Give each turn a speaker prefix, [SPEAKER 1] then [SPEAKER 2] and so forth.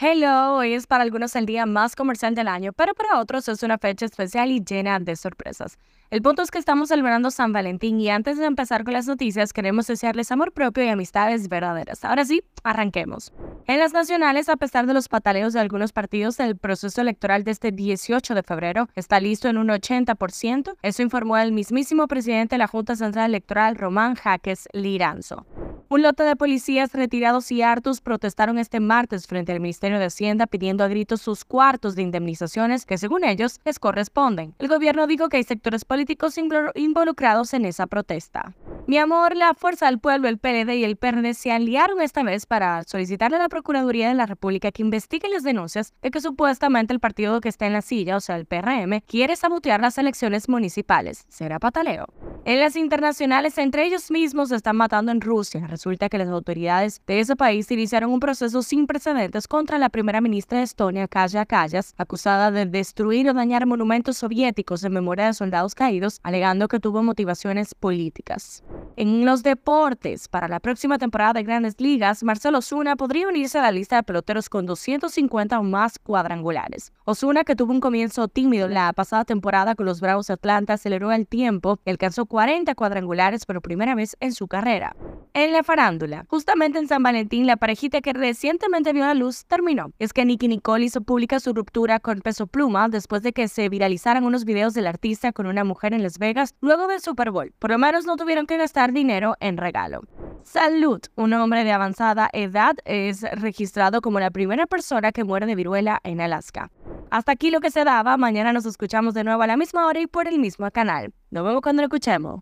[SPEAKER 1] Hello, hoy es para algunos el día más comercial del año, pero para otros es una fecha especial y llena de sorpresas. El punto es que estamos celebrando San Valentín y antes de empezar con las noticias queremos desearles amor propio y amistades verdaderas. Ahora sí, arranquemos. En las nacionales, a pesar de los pataleos de algunos partidos, el proceso electoral de este 18 de febrero está listo en un 80%. Eso informó el mismísimo presidente de la Junta Central Electoral, Román Jaques Liranzo. Un lote de policías retirados y hartos protestaron este martes frente al Ministerio de Hacienda pidiendo a gritos sus cuartos de indemnizaciones que según ellos les corresponden. El gobierno dijo que hay sectores políticos involucrados en esa protesta. Mi amor, la Fuerza del Pueblo, el PLD y el PRD se aliaron esta vez para solicitarle a la Procuraduría de la República que investigue las denuncias de que supuestamente el partido que está en la silla, o sea, el PRM, quiere sabotear las elecciones municipales. ¿Será pataleo? En las internacionales, entre ellos mismos se están matando en Rusia. Resulta que las autoridades de ese país iniciaron un proceso sin precedentes contra la primera ministra de Estonia, Kaya Kallas, acusada de destruir o dañar monumentos soviéticos en memoria de soldados caídos, alegando que tuvo motivaciones políticas. En los deportes, para la próxima temporada de Grandes Ligas, Marcelo Osuna podría unirse a la lista de peloteros con 250 o más cuadrangulares. Osuna, que tuvo un comienzo tímido la pasada temporada con los Bravos de Atlanta, aceleró el tiempo y alcanzó 40 cuadrangulares por primera vez en su carrera. En la farándula, justamente en San Valentín, la parejita que recientemente vio la luz terminó. Es que Nicky Nicole hizo pública su ruptura con Peso Pluma después de que se viralizaran unos videos del artista con una mujer en Las Vegas luego del Super Bowl. Por lo menos no tuvieron que gastar dinero en regalo. Salud, un hombre de avanzada edad, es registrado como la primera persona que muere de viruela en Alaska. Hasta aquí lo que se daba, mañana nos escuchamos de nuevo a la misma hora y por el mismo canal. Nos vemos cuando lo escuchemos.